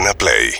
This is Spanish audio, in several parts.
Urbana Play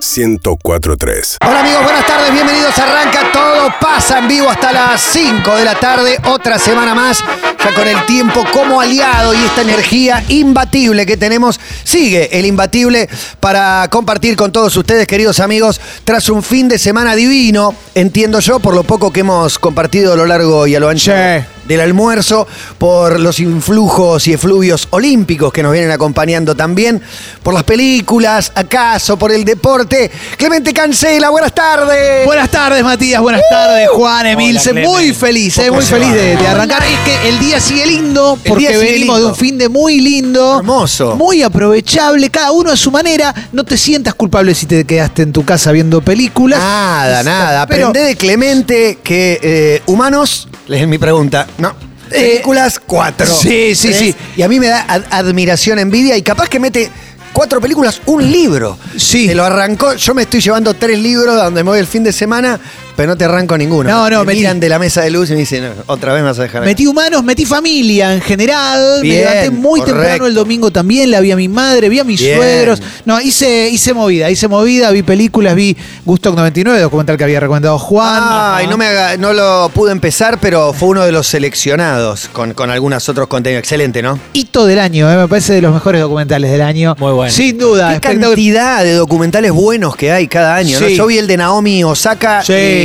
1043. Hola amigos, buenas tardes, bienvenidos. Arranca todo, pasa en vivo hasta las 5 de la tarde, otra semana más, ya con el tiempo como aliado y esta energía imbatible que tenemos. Sigue el imbatible para compartir con todos ustedes, queridos amigos, tras un fin de semana divino, entiendo yo, por lo poco que hemos compartido a lo largo y a lo ancho. Sí. Del almuerzo, por los influjos y efluvios olímpicos que nos vienen acompañando también, por las películas, acaso, por el deporte. Clemente Cancela, buenas tardes. Buenas tardes, Matías. Buenas tardes, Juan, Emilce. Muy feliz, eh, muy feliz de, de arrancar. Es que el día sigue lindo, El porque día sigue venimos lindo. de un fin de muy lindo. Hermoso. Muy aprovechable, cada uno a su manera. No te sientas culpable si te quedaste en tu casa viendo películas. Nada, nada. Pero- Aprendé de Clemente que eh, humanos, es mi pregunta, no. Películas, cuatro. sí, sí, Tres. sí. Y a mí me da ad- admiración, envidia y capaz que mete cuatro películas, un libro. Sí. Se lo arrancó. Yo me estoy llevando tres libros donde me voy el fin de semana, pero no te arranco ninguno. No, no, me metí- miran de la mesa de luz y me dicen, "No, otra vez me vas a dejar. Metí humanos, metí familia en general. Bien, me levanté muy correcto. temprano el domingo también. La vi a mi madre, vi a mis Bien. suegros. No, hice, hice movida, hice movida, vi películas, vi Gusto 99, documental que había recomendado Juan. Ay, no, me haga- no lo pude empezar, pero fue uno de los seleccionados con, con algunos otros contenidos. Excelente, ¿no? Hito del año, eh, me parece de los mejores documentales del año. Muy bueno. Sin duda. Qué espectacular. cantidad de documentales buenos que hay cada año. ¿no? Sí. Yo vi el de Naomi Osaka Sí. y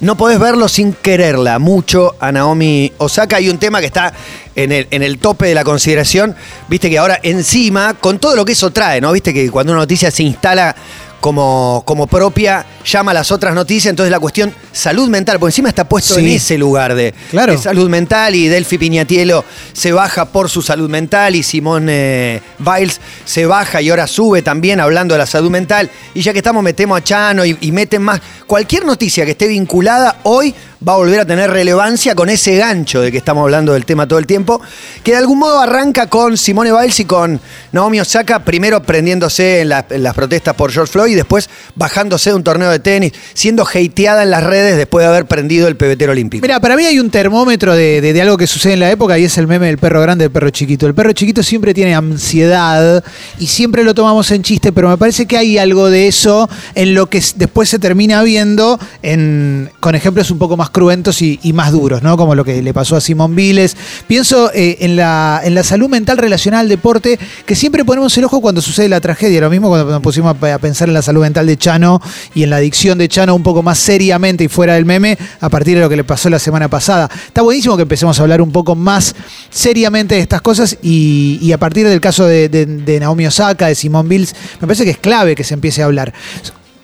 no podés verlo sin quererla mucho a Naomi Osaka. Hay un tema que está en el, en el tope de la consideración. Viste que ahora encima, con todo lo que eso trae, ¿no? Viste que cuando una noticia se instala como, como propia, llama a las otras noticias. Entonces la cuestión salud mental, por encima está puesto Sí. en ese lugar de, Claro. de salud mental y Delphi Piñatielo se baja por su salud mental y Simón eh, Biles se baja y ahora sube también hablando de la salud mental. Y ya que estamos, metemos a Chano y, y meten más. Cualquier noticia que esté vinculada hoy va a volver a tener relevancia con ese gancho de que estamos hablando del tema todo el tiempo, que de algún modo arranca con Simone Biles y con Naomi Osaka, primero prendiéndose en, la- en las protestas por George Floyd y después bajándose de un torneo de tenis, siendo hateada en las redes después de haber prendido el pebetero olímpico. Mira, para mí hay un termómetro de, de- algo que sucede en la época y es el meme del perro grande del perro chiquito. El perro chiquito siempre tiene ansiedad y siempre lo tomamos en chiste, pero me parece que hay algo de eso en lo que después se termina viendo en- con ejemplos un poco más cruentos y, más duros, ¿no? Como lo que le pasó a Simón Viles. Pienso eh, en, la, en la salud mental relacionada al deporte, que siempre ponemos el ojo cuando sucede la tragedia. Lo mismo cuando nos pusimos a, pensar en la salud mental de Chano y en la adicción de Chano un poco más seriamente y fuera del meme a partir de lo que le pasó la semana pasada. Está buenísimo que empecemos a hablar un poco más seriamente de estas cosas y, a partir del caso de, de- de Naomi Osaka, de Simón Bills, me parece que es clave que se empiece a hablar.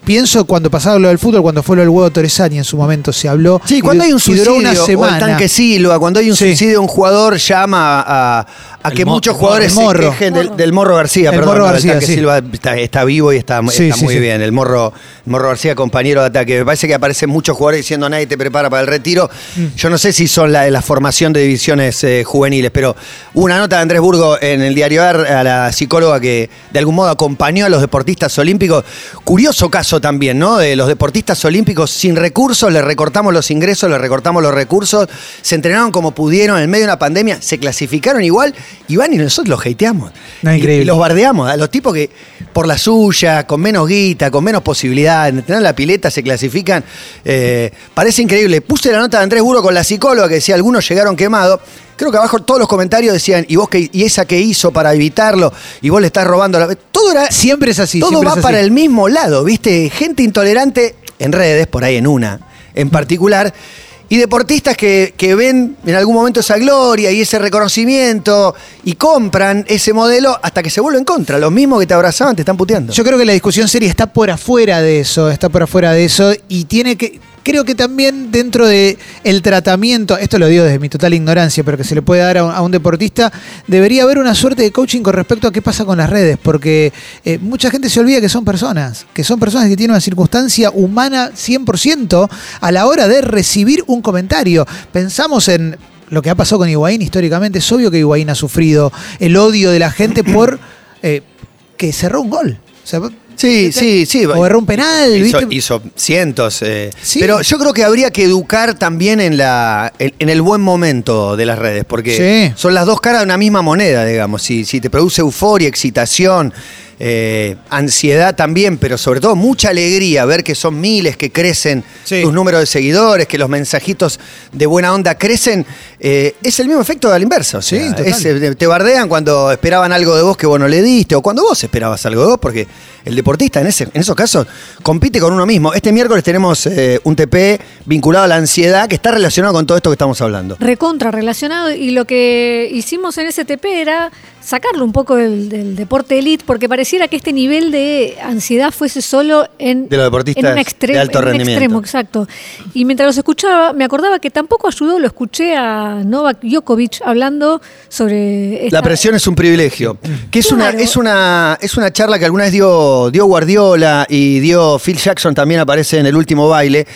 Pienso cuando pasaba lo del fútbol, cuando fue lo del huevo Torresani en su momento se habló. Sí, cuando hay un suicidio, duró una o el semana. tanque Silva, cuando hay un Sí. suicidio, un jugador llama a, a que muchos jugadores se Morro. quejen del, del Morro García, El perdón, Morro no, García, tanque sí. Silva está, está vivo y está, Sí, está sí, muy sí. bien. El Morro, Morro García, compañero de ataque. Me parece que aparecen muchos jugadores diciendo nadie te prepara para el retiro. Mm. Yo no sé si son la, la formación de divisiones eh, juveniles, pero una nota de Andrés Burgo en el diario AR, a la psicóloga que de algún modo acompañó a los deportistas olímpicos. Curioso caso también, ¿no? De los deportistas olímpicos sin recursos, les recortamos los ingresos, les recortamos los recursos, se entrenaron como pudieron en medio de una pandemia, se clasificaron igual y van y nosotros los hateamos. No, increíble. y los bardeamos a los tipos que por la suya, con menos guita, con menos posibilidades, de tener la pileta, se clasifican. Eh, parece increíble. Puse la nota de Andrés Burgo con la psicóloga que decía, algunos llegaron quemados. Creo que abajo todos los comentarios decían, ¿y vos qué, y esa que hizo para evitarlo? Y vos le estás robando la. Todo era. Siempre es así. todo va así. para el mismo lado, ¿viste? Gente intolerante en redes, por ahí en una en particular. Y deportistas que, que ven en algún momento esa gloria y ese reconocimiento y compran ese modelo hasta que se vuelven contra. Los mismos que te abrazaban te están puteando. Yo creo que la discusión seria está por afuera de eso, está por afuera de eso y tiene que creo que también dentro de tratamiento, esto lo digo desde mi total ignorancia, pero que se le puede dar a un, a un deportista, debería haber una suerte de coaching con respecto a qué pasa con las redes, porque eh, mucha gente se olvida que son personas, que son personas que tienen una circunstancia humana 100% a la hora de recibir un comentario. Pensamos en lo que ha pasado con Higuaín históricamente, es obvio que Higuaín ha sufrido el odio de la gente por eh, que cerró un gol. O sea, Sí, sí, sí. O erró un penal, Hizo, ¿viste? hizo cientos. eh. Sí. Pero yo creo que habría que educar también en, la, en, en el buen momento de las redes, porque Sí. son las dos caras de una misma moneda, digamos. Si, si te produce euforia, excitación, eh, ansiedad también, pero sobre todo mucha alegría ver que son miles, que crecen Sí. tus números de seguidores, que los mensajitos de buena onda crecen, eh, es el mismo efecto de la inversa. O Sí, sea, total. es, eh, te bardean cuando esperaban algo de vos que vos no le diste, o cuando vos esperabas algo de vos, porque el deportista en, ese, en esos casos compite con uno mismo. Este miércoles tenemos eh, un TP vinculado a la ansiedad que está relacionado con todo esto que estamos hablando. recontra relacionado y lo que hicimos en STP era sacarlo un poco del, del deporte elite porque pareciera que este nivel de ansiedad fuese solo en, De los deportistas en un extremo, de alto en un rendimiento. extremo, exacto. Y mientras los escuchaba, me acordaba que tampoco ayudó, lo escuché a Novak Djokovic hablando sobre esta- La presión es un privilegio. Que es, una, es, una, es una charla que alguna vez dio, dio Guardiola y dio Phil Jackson, también aparece en el último baile,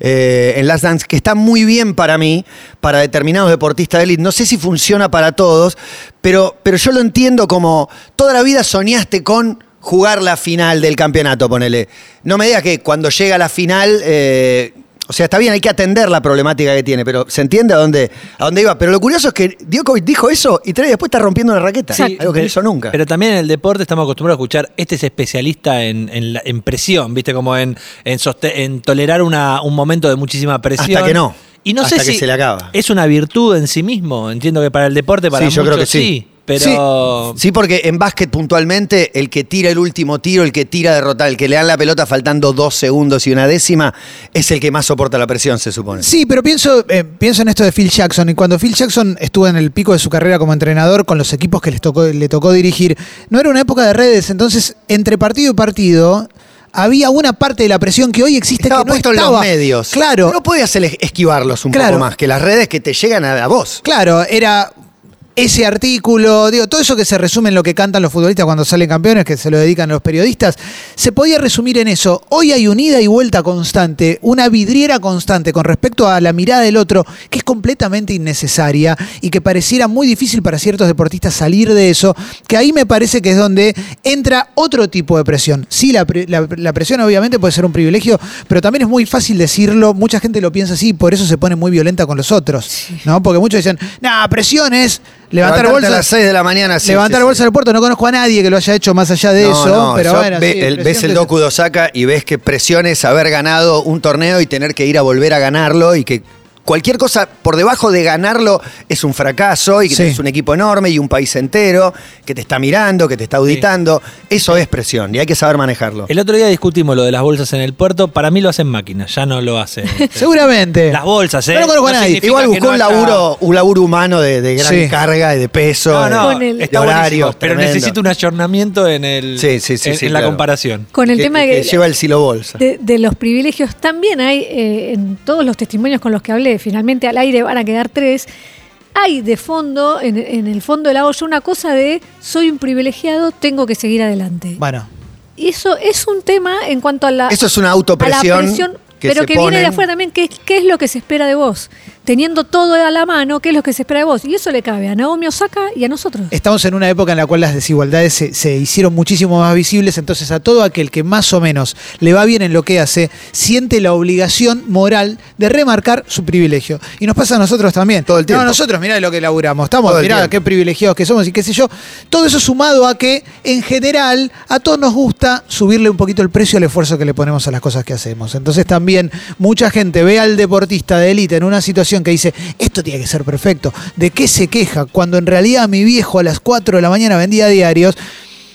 eh, en Last Dance, que está muy bien para mí, para determinados deportistas de élite. No sé si funciona para todos, pero, pero yo lo entiendo como toda la vida soñaste con jugar la final del campeonato, ponele. No me digas que cuando llega la final... eh, o sea, está bien, hay que atender la problemática que tiene, pero ¿se entiende a dónde, a dónde iba? Pero lo curioso es que Djokovic dijo eso y tres días después está rompiendo una raqueta. Exacto. Algo que no hizo nunca. Pero también en el deporte estamos acostumbrados a escuchar, este es especialista en, en, la- en presión, ¿viste? Como en, en, soste- en tolerar una- un momento de muchísima presión. Hasta que no. Y no Hasta sé que si se le acaba. es una virtud en sí mismo. Entiendo que para el deporte, para Sí, yo creo muchos que sí. Pero Sí, porque en básquet puntualmente el que tira el último tiro, el que tira a derrotar, el que le dan la pelota faltando dos segundos y una décima, es el que más soporta la presión, se supone. Sí, pero pienso, eh, pienso en esto de Phil Jackson. Y cuando Phil Jackson estuvo en el pico de su carrera como entrenador con los equipos que les tocó, le tocó dirigir, no era una época de redes. Entonces, entre partido y partido, había una parte de la presión que hoy existe Estaba que no puesto estaba. en los medios. Claro. No podías esquivarlos un Claro. poco más, que las redes que te llegan a, a vos. Claro, era ese artículo, digo, todo eso que se resume en lo que cantan los futbolistas cuando salen campeones, que se lo dedican a los periodistas, se podía resumir en eso. Hoy hay un ida y vuelta constante, una vidriera constante con respecto a la mirada del otro, que es completamente innecesaria y que pareciera muy difícil para ciertos deportistas salir de eso, que ahí me parece que es donde entra otro tipo de presión. Sí, la, pre- la- la presión obviamente puede ser un privilegio, pero también es muy fácil decirlo, mucha gente lo piensa así, por eso se pone muy violenta con los otros, ¿no? Porque muchos dicen, nah, presión es levantar Levantarte bolsas. a las 6 de la mañana. sí, levantar sí, sí. bolsas del puerto, no conozco a nadie que lo haya hecho más allá de No, eso, no, pero bueno. ve- sí, el- ves el docu de Osaka y ves que presión es haber ganado un torneo y tener que ir a volver a ganarlo y que cualquier cosa por debajo de ganarlo es un fracaso y que Sí. tenés un equipo enorme y un país entero que te está mirando, que te está auditando. Eso es presión y hay que saber manejarlo. el otro día discutimos lo de las bolsas en el puerto. Para mí lo hacen máquinas, ya no lo hacen. Seguramente. Las bolsas, ¿eh? No lo conozco a nadie. Igual buscó no un haya- laburo, un laburo humano de, de gran Sí. carga y de peso. No, no, el- de horarios, pero necesito un ayornamiento en el Sí, sí, sí, en, sí, en la comparación. Con el que- tema de que que- lleva el silo bolsa. de, de los privilegios también hay, eh, en todos los testimonios con los que hablé, finalmente al aire van a quedar tres, hay de fondo, en, en el fondo de la olla, una cosa de soy un privilegiado, tengo que seguir adelante. Bueno, Y eso es un tema en cuanto a la, Eso es una a la autopresión. presión, que pero que viene de afuera también, ¿qué, ¿qué es lo que se espera de vos? Teniendo todo a la mano, ¿qué es lo que se espera de vos? Y eso le cabe a Naomi Osaka y a nosotros. estamos en una época en la cual las desigualdades se, se hicieron muchísimo más visibles, entonces a todo aquel que más o menos le va bien en lo que hace, siente la obligación moral de remarcar su privilegio. Y nos pasa a nosotros también. Todo el tiempo. No, nosotros, mirá lo que laburamos. Estamos, Todo mirá tiempo. qué privilegiados que somos y qué sé yo. Todo eso sumado a que, en general, a todos nos gusta subirle un poquito el precio al esfuerzo que le ponemos a las cosas que hacemos. Entonces también mucha gente ve al deportista de élite en una situación que dice, esto tiene que ser perfecto. ¿De qué se queja? Cuando en realidad mi viejo a las 4 de la mañana vendía diarios.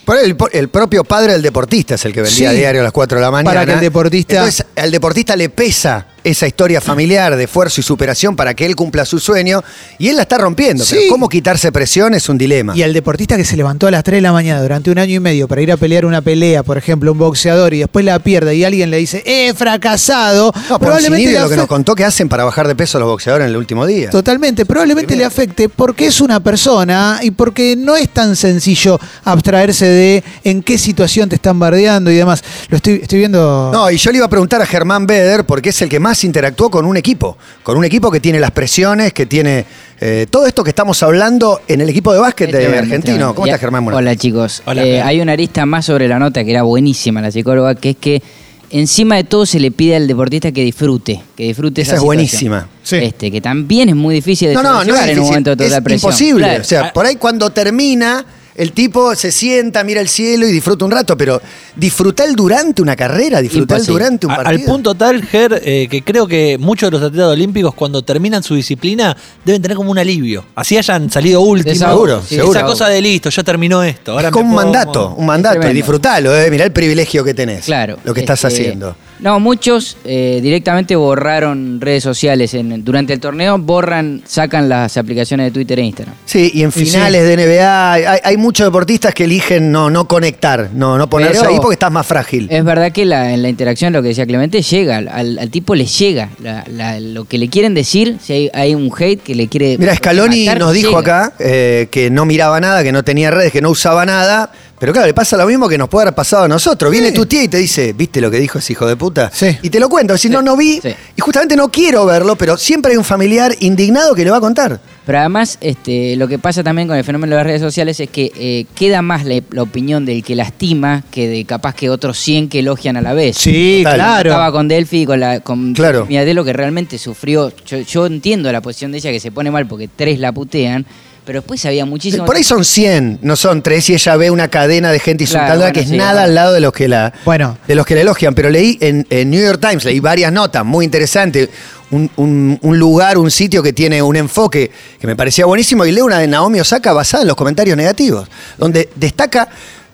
Por el, el propio padre del deportista es el que vendía Sí. diario a las 4 de la mañana. Para que el deportista- Entonces, al deportista le pesa esa historia familiar de esfuerzo y superación para que él cumpla su sueño y él la está rompiendo. Sí. Pero cómo quitarse presión es un dilema. Y al deportista que se levantó a las 3 de la mañana durante un año y medio para ir a pelear una pelea, por ejemplo, un boxeador, y después la pierde y alguien le dice, ¡eh, fracasado! No, probablemente le lo que nos contó que hacen para bajar de peso los boxeadores en el último día. Totalmente, probablemente le afecte porque es una persona y porque no es tan sencillo abstraerse de en qué situación te están bardeando y demás. Lo estoy, estoy viendo. No, y yo le iba a preguntar a Germán Beder, porque es el que más interactuó con un equipo, con un equipo que tiene las presiones, que tiene eh, todo esto que estamos hablando en el equipo de básquet de argentino. ¿Cómo estás, Germán? Buenas Hola chicos. Hola, Eh, hay una arista más sobre la nota que era buenísima la psicóloga, que es que encima de todo se le pide al deportista que disfrute, que disfrute Esa esa, es situación. buenísima. Sí. Este, que también es muy difícil de No, no, no es en un momento de total es presión. imposible. Claro. O sea, por ahí cuando termina, El tipo se sienta, mira el cielo y disfruta un rato, pero disfrutar durante una carrera, disfrutar Imposible. durante un A- partido. Al punto tal, Ger, eh, que creo que muchos de los atletas olímpicos cuando terminan su disciplina deben tener como un alivio. Así hayan salido últimos. Seguro, Sí, seguro. Esa cosa de listo, ya terminó esto. Ahora Con me un mandato, un mandato, y disfrutalo, eh, mirá el privilegio que tenés. Claro. Lo que estás Este, haciendo. No, muchos eh, directamente borraron redes sociales. En, durante el torneo borran, sacan las aplicaciones de Twitter e Instagram. Sí, y en finales de NBA hay, hay muchos deportistas que eligen no, no conectar, no, no ponerse Pero- ahí porque estás más frágil. Es verdad que la, en la interacción, lo que decía Clemente, llega, al, al tipo le llega. La- la- lo que le quieren decir, si hay, hay un hate que le quiere. Mira, Scaloni matar, nos dijo llega. acá eh, que no miraba nada, que no tenía redes, que no usaba nada. Pero claro, le pasa lo mismo que nos puede haber pasado a nosotros. Viene Sí. tu tía y te dice, ¿viste lo que dijo ese hijo de puta? Sí. Y te lo cuento. Si no, no vi. Sí. Y justamente no quiero verlo, pero siempre hay un familiar indignado que le va a contar. Pero además, este, lo que pasa también con el fenómeno de las redes sociales es que eh, queda más la, la opinión del que lastima que de capaz que otros 100 que elogian a la vez. Sí, Total. claro. Estaba con Delphi y con, la, con Claro. Miadelo que realmente sufrió. Yo, yo entiendo la posición de ella que se pone mal porque tres la putean, pero después había muchísimo. Por ahí son 100, no son 3, y ella ve una cadena de gente Claro, insultándola bueno, que es sí, nada bueno. al lado de los que la Bueno. de los que la elogian. Pero leí en, en New York Times, leí varias notas muy interesantes. Un, un- un lugar, un sitio que tiene un enfoque que me parecía buenísimo, y leo una de Naomi Osaka basada en los comentarios negativos, donde destaca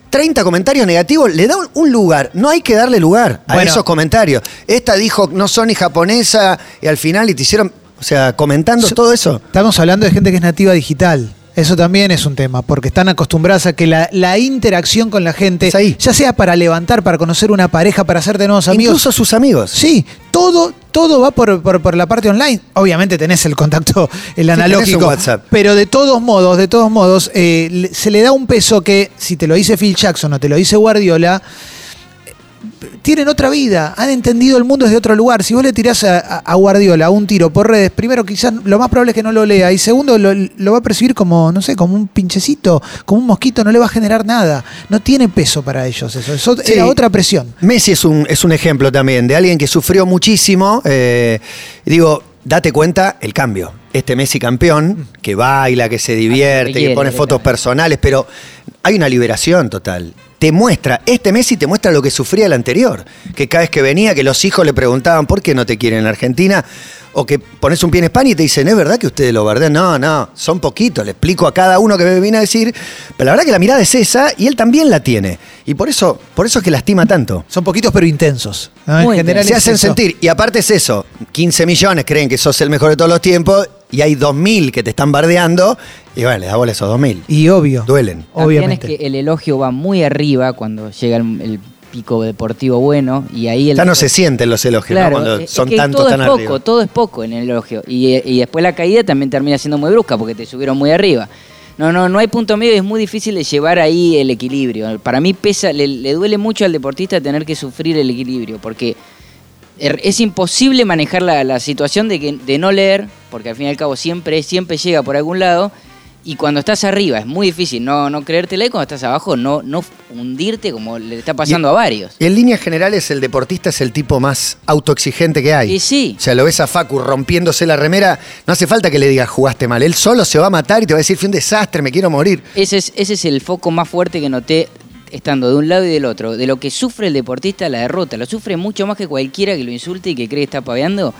30 comentarios negativos, le da un, un lugar. No hay que darle lugar a Bueno. esos comentarios. Esta dijo no son ni japonesa, y al final y te hicieron, o sea, comentando So- todo eso. Estamos hablando de gente que es nativa digital. Eso también es un tema, porque están acostumbradas a que la, la interacción con la gente, ahí. ya sea para levantar, para conocer una pareja, para hacerte nuevos amigos, Incluso sus amigos. Sí, todo, todo va por, por- por la parte online. Obviamente tenés el contacto, el analógico. WhatsApp. Pero de todos modos, de todos modos, eh, se le da un peso que, si te lo dice Phil Jackson o te lo dice Guardiola, tienen otra vida, han entendido el mundo desde otro lugar. Si vos le tirás a, Guardiola un tiro por redes, primero quizás lo más probable es que no lo lea y segundo lo, lo va a percibir como, no sé, como un pinchecito, como un mosquito, no le va a generar nada. No tiene peso para ellos eso, eso Sí. era otra presión. Messi es un, es un ejemplo también de alguien que sufrió muchísimo. eh, digo, date cuenta el cambio. Este Messi campeón, que baila, que se divierte, que pone fotos personales, pero hay una liberación total. Te muestra, este Messi te muestra lo que sufría el anterior. Que cada vez que venía, que los hijos le preguntaban por qué no te quieren en Argentina, o que pones un pie en España y te dicen, ¿es verdad que ustedes lo bardean? No, no, son poquitos, le explico a cada uno que me viene a decir, pero la verdad que la mirada es esa y él también la tiene. Y por eso, por eso es que lastima tanto. Son poquitos pero intensos. ¿no? En general Se hacen eso. sentir. Y aparte es eso, 15 millones creen que sos el mejor de todos los tiempos y hay 2.000 que te están bardeando y bueno, le da bola a esos 2.000. Y obvio. Duelen. También Obviamente. es que el elogio va muy arriba cuando llega el, el pico deportivo bueno y ahí el Ya no se sienten los elogios, ¿no? Cuando es- es son que tantos todo tan es poco, arriba. todo es poco en el elogio y, y después la caída también termina siendo muy brusca porque te subieron muy arriba. No, no, no hay punto medio, es muy difícil de llevar ahí el equilibrio. Para mí pesa, le, le duele mucho al deportista tener que sufrir el equilibrio, porque er- es imposible manejar la, la situación de, que, de no leer, porque al fin y al cabo siempre, siempre llega por algún lado, y cuando estás arriba es muy difícil no, no creértela, y cuando estás abajo no, no hundirte como le está pasando a varios. Y en líneas generales, el deportista es el tipo más autoexigente que hay. Y sí. O sea, lo ves a Facu rompiéndose la remera, no hace falta que le digas jugaste mal. Él solo se va a matar y te va a decir, fui un desastre, me quiero morir. Ese es, ese es el foco más fuerte que noté estando de un lado y del otro. De lo que sufre el deportista la derrota. Lo sufre mucho más que cualquiera que lo insulte y que cree que está paveando.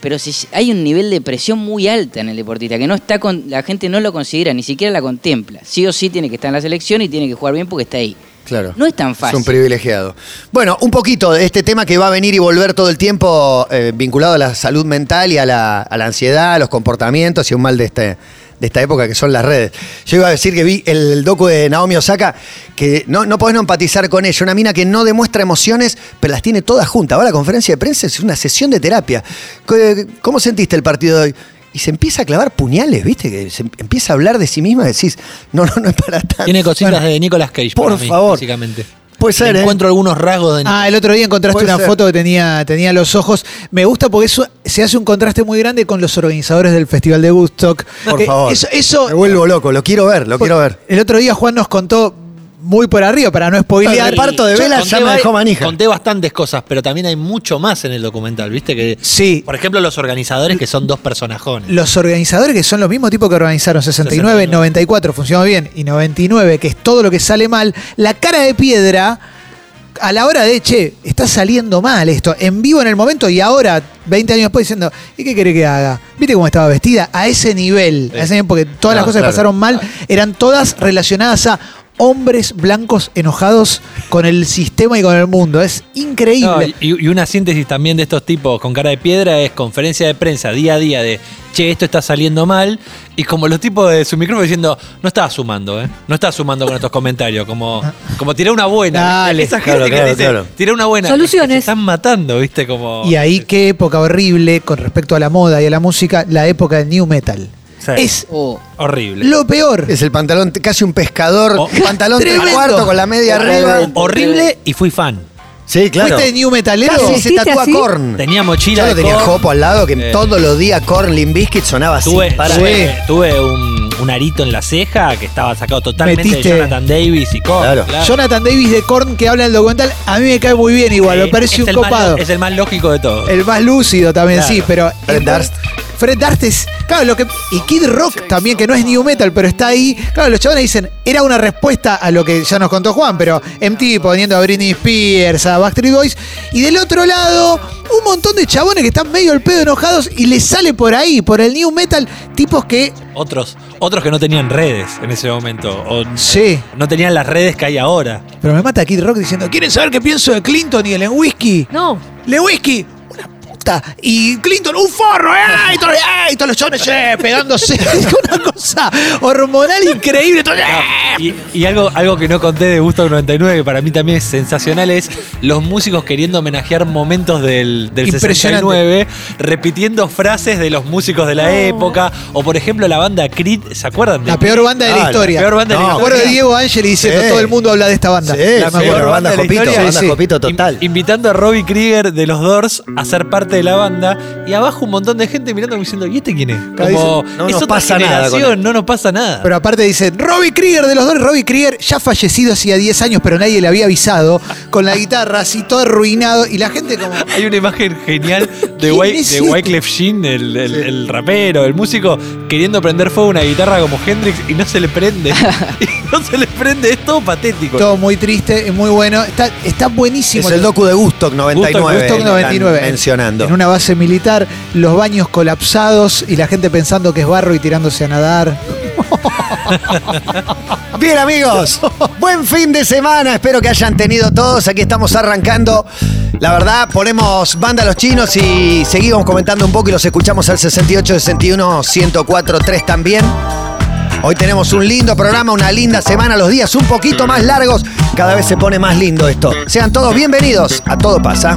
Pero si hay un nivel de presión muy alta en el deportista, que no está con, la gente no lo considera, ni siquiera la contempla. Sí o sí tiene que estar en la selección y tiene que jugar bien porque está ahí. Claro. No es tan Es fácil. un privilegiado. Bueno, un poquito de este tema que va a venir y volver todo el tiempo eh, vinculado a la salud mental y a la, a la ansiedad, a los comportamientos y un mal de, este, de esta época que son las redes. Yo iba a decir que vi el docu de Naomi Osaka, que no, no podés no empatizar con ella, una mina que no demuestra emociones, pero las tiene todas juntas. Ahora la conferencia de prensa es una sesión de terapia. ¿Qué- ¿Cómo sentiste el partido de hoy? Y se empieza a clavar puñales, ¿viste? Que se empieza a hablar de sí misma y decís, no, no, no es para tanto. Tiene cositas Bueno, de Nicolas Cage. por para mí, favor. Básicamente. Puede ser, ¿eh? Encuentro algunos rasgos de Ah, el otro día encontraste Puede una ser. foto que tenía, tenía los ojos. Me gusta porque eso se hace un contraste muy grande con los organizadores del Festival de Woodstock. Por Eh, favor. Eso, eso- Me vuelvo loco, lo quiero ver, lo quiero ver. El otro día Juan nos contó muy por arriba para no El spoilear. reparto de velas ya me dejó manija. Conté bastantes cosas, pero también hay mucho más en el documental, ¿viste? Que, Sí. Por ejemplo, los organizadores que son dos personajones. Los organizadores que son los mismos tipos que organizaron 69, 69. 94 funcionó bien y 99 que es todo lo que sale mal, la cara de piedra a la hora de, che, está saliendo mal esto, en vivo en el momento y ahora, 20 años después, diciendo, ¿y qué quiere que haga? ¿Viste cómo estaba vestida? A ese nivel, a ese nivel porque todas las cosas claro. que pasaron mal eran todas relacionadas a hombres blancos enojados con el sistema y con el mundo. Es increíble. No, y, y una síntesis también de estos tipos con cara de piedra es conferencia de prensa día a día de, che, esto está saliendo mal. Y como los tipos de su micrófono diciendo, no estaba sumando, ¿eh? No estaba sumando con estos comentarios. Como, como tiré una buena. Dale. Esa gente Claro, que claro, dice, claro. tiré una buena. Soluciones. Se están matando, ¿viste? Como. Y ahí qué época horrible con respecto a la moda y a la música, la época del new metal. Sí. Es Oh, Horrible. lo peor. Es el pantalón, casi un pescador, Oh. pantalón tres Tremendo. cuartos con la media arriba. Horrible y fui fan. Sí, claro. ¿Fuiste new metalero? Casi se ¿Vestiste tatúa así? Korn. Tenía mochila Yo de lo tenía Korn. Jopo al lado, que Eh. todos los días Korn Limbiskit sonaba así. Tuve, para- tuve, tuve un, un arito en la ceja que estaba sacado totalmente Metiste- de Jonathan Davis y Korn. Claro. Jonathan Davis de Korn que habla en el documental, a mí me cae muy bien igual, me parece es un el más copado. es el más lógico de todos. El más lúcido también, Claro. sí, pero. Fred Durst. Fred Durst es. Claro, lo que. Y Kid Rock también, que no es new metal, pero está ahí. Claro, los chavales dicen, era una respuesta a lo que ya nos contó Juan, pero MTV poniendo a Britney Spears, a Backstreet Boys. Y del otro lado, un montón de chabones que están medio el pedo enojados y les sale por ahí, por el new metal, tipos que. Otros, otros que no tenían redes en ese momento. O Sí. no tenían las redes que hay ahora. Pero me mata Kid Rock diciendo, ¿quieren saber qué pienso de Clinton y el Whisky? No. Lewinsky, Y Clinton, un forro, ¡eh! Y todos, ¡eh! Y todos los chones, ¡eh! Pegándose. Una cosa hormonal increíble. todo, ¡eh! Y, y algo, algo que no conté de Gusto 99, que para mí también es sensacional, es los músicos queriendo homenajear momentos del, del Impresionante. 69, repitiendo frases de los músicos de la No. época. O por ejemplo la banda Creed, ¿se acuerdan? de La peor banda de Ah, la la historia. peor banda de la Me acuerdo de historia. Diego Angeli diciendo, Sí. todo el mundo habla de esta banda. Sí, La sí, acuerdo. bueno, banda la historia. banda Sí, sí. Jopito total. In- invitando a Robbie Krieger de los Doors a ser parte de la banda y abajo un montón de gente mirando como diciendo, ¿y este quién es? Como, no es nos otra pasa nada no nos pasa nada. Pero aparte dicen, Robbie Krieger de los dos, Robbie Krieger ya fallecido hacía 10 años, pero nadie le había avisado, con la guitarra así todo arruinado, y la gente como... Hay una imagen genial de, ¿Quién Wy- es de este? Wyclef Jean, el, el- el rapero, el músico, queriendo prender fuego a una guitarra como Hendrix y no se le prende. y no se le prende, es todo patético. Todo muy triste y muy bueno. Está, está buenísimo. Es el docu de Gustock 99. Woodstock que 99. están Mencionando. En una base militar, los baños colapsados y la gente pensando que es barro y tirándose a nadar. Bien amigos, buen fin de semana, espero que hayan tenido todos, aquí estamos arrancando. La verdad, ponemos banda a los chinos y seguimos comentando un poco y los escuchamos al 68, 61, 104, 3 también. Hoy tenemos un lindo programa, una linda semana, los días un poquito más largos, cada vez se pone más lindo esto. Sean todos bienvenidos a Todo Pasa.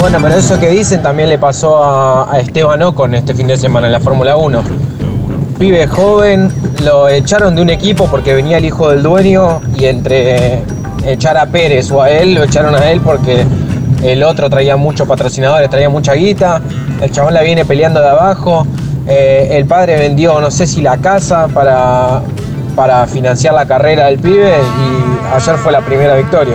Bueno, pero eso que dicen también le pasó a, a Esteban Ocon este fin de semana en la Fórmula 1. Pibe joven, lo echaron de un equipo porque venía el hijo del dueño y entre echar a Pérez o a él, lo echaron a él porque el otro traía muchos patrocinadores, traía mucha guita, el chabón la viene peleando de abajo, eh, el padre vendió no sé si la casa para, para financiar la carrera del pibe y ayer fue la primera victoria.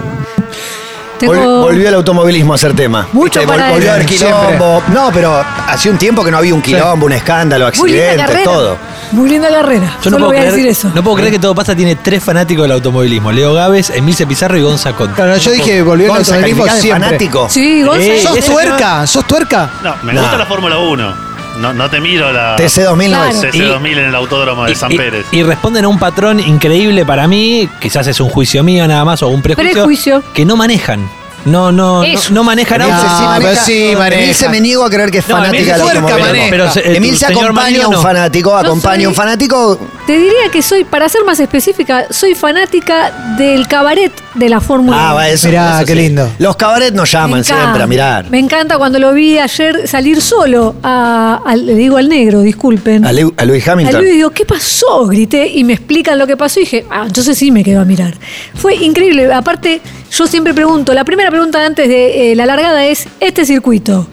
Vol- Volvió el automovilismo a ser tema. Mucho para Volvió decir. quilombo. No, pero hacía un tiempo que no había un quilombo, un escándalo, accidentes, todo. Muy linda carrera. Yo Solo no puedo, voy a creer, decir eso. no puedo creer que todo pasa. Tiene tres fanáticos del automovilismo: Leo Gávez, Emilce Pizarro y Gonza Conte. Claro, yo dije volvió el Gonza, automovilismo ¿calificás de siempre. fanático? Sí, Gonza. Eh, ¿Sos tuerca? ¿Sos tuerca? No, me No. gusta la Fórmula 1. No, no te miro la TC 2009. Claro. CC2000 en el autódromo de San y, Pérez. y responden a un patrón increíble para mí, quizás es un juicio mío nada más o un prejuicio, Prejuicio. que no manejan. No, no, no, Eso. no manejan Emilce. Ah, sí maneja. pero sí maneja. Emilce me niego a creer que es No, fanática del tuerca automovilismo. maneja. Pero se- eh, tu Emilce señor acompaña a un fanático, acompaña a un soy- fanático. Te diría que soy, para ser más específica, soy fanática del cabaret de la Fórmula Ah, 1. va, eso. Mirá, eso qué sí. lindo. Los cabaret nos llaman encanta. siempre a mirar. Me encanta cuando lo vi ayer salir solo, a, al- le digo al negro, disculpen. A, Leu- a Luis A Hamilton. Luis digo, ¿qué pasó? Grité y me explican lo que pasó y dije, ah, entonces sí me quedo a mirar. Fue increíble. Aparte, yo siempre pregunto, la primera pregunta antes de eh, la largada es, ¿este circuito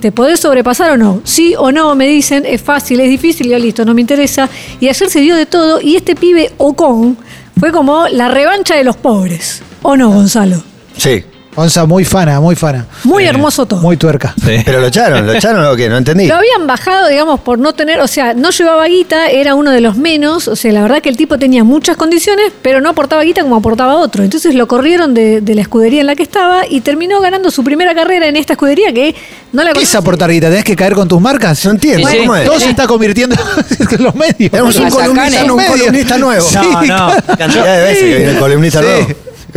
te podés sobrepasar o no? Sí o no, me dicen, es fácil, es difícil, yo listo, no me interesa. Y ayer se dio de todo y este pibe Ocon fue como la revancha de los pobres. ¿O no, Gonzalo? Sí. Onza, muy fana, muy fana. Muy hermoso todo. Muy tuerca. Sí. Pero lo echaron, lo echaron o qué, no entendí. Lo habían bajado, digamos, por no tener, o sea, no llevaba guita, era uno de los menos, o sea, la verdad que el tipo tenía muchas condiciones, pero no aportaba guita como aportaba otro. Entonces lo corrieron de, de la escudería en la que estaba y terminó ganando su primera carrera en esta escudería que no la ¿Qué es aportar guita? ¿Tenés que caer con tus marcas? No entiendo, Sí, sí. ¿cómo es? Todo se está convirtiendo en los medios. Tenemos un columnista, un nuevo. Sí, No, no. Cantidad de veces que viene el columnista Sí. nuevo.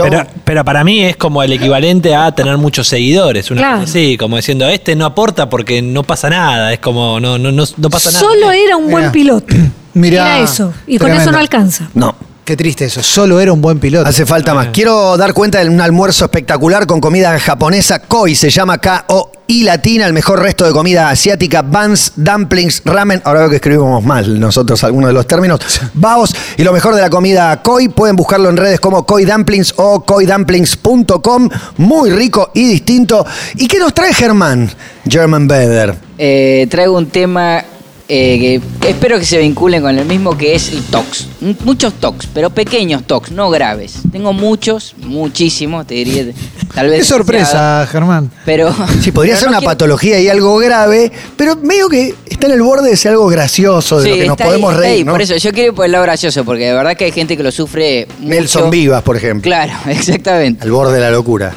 Pero, pero para mí es como el equivalente a tener muchos seguidores. Una Claro. cosa así, como diciendo, este no aporta porque no pasa nada. Es como, no, no, no, no pasa nada. Solo era un buen Mirá. piloto. Mirá, Era eso. Y con eso no alcanza. No. Qué triste eso. Solo era un buen piloto. Hace falta más. Quiero dar cuenta de un almuerzo espectacular con comida japonesa. Koi se llama K-O-I latina, el mejor resto de comida asiática. Buns, dumplings, ramen. Ahora veo que escribimos mal nosotros algunos de los términos. Baos y lo mejor de la comida Koi. Pueden buscarlo en redes como Koi Dumplings o koidumplings.com. Muy rico y distinto. ¿Y qué nos trae Germán? German Beber. Eh, traigo un tema eh, que espero que se vinculen con el mismo que es el TOX. Muchos TOX, pero pequeños TOX, no graves. Tengo muchos, muchísimos, te diría. Tal vez. Qué sorpresa, Germán. Pero. Sí, podría pero ser no una quiero- patología y algo grave, pero medio que está en el borde de ser algo gracioso, de Sí, lo que nos ahí, podemos está reír. ahí, ¿no? Por eso, yo quiero ir por el lado gracioso, porque de verdad que hay gente que lo sufre mucho. Nelson Vivas, por ejemplo. Claro, exactamente. Al borde de la locura.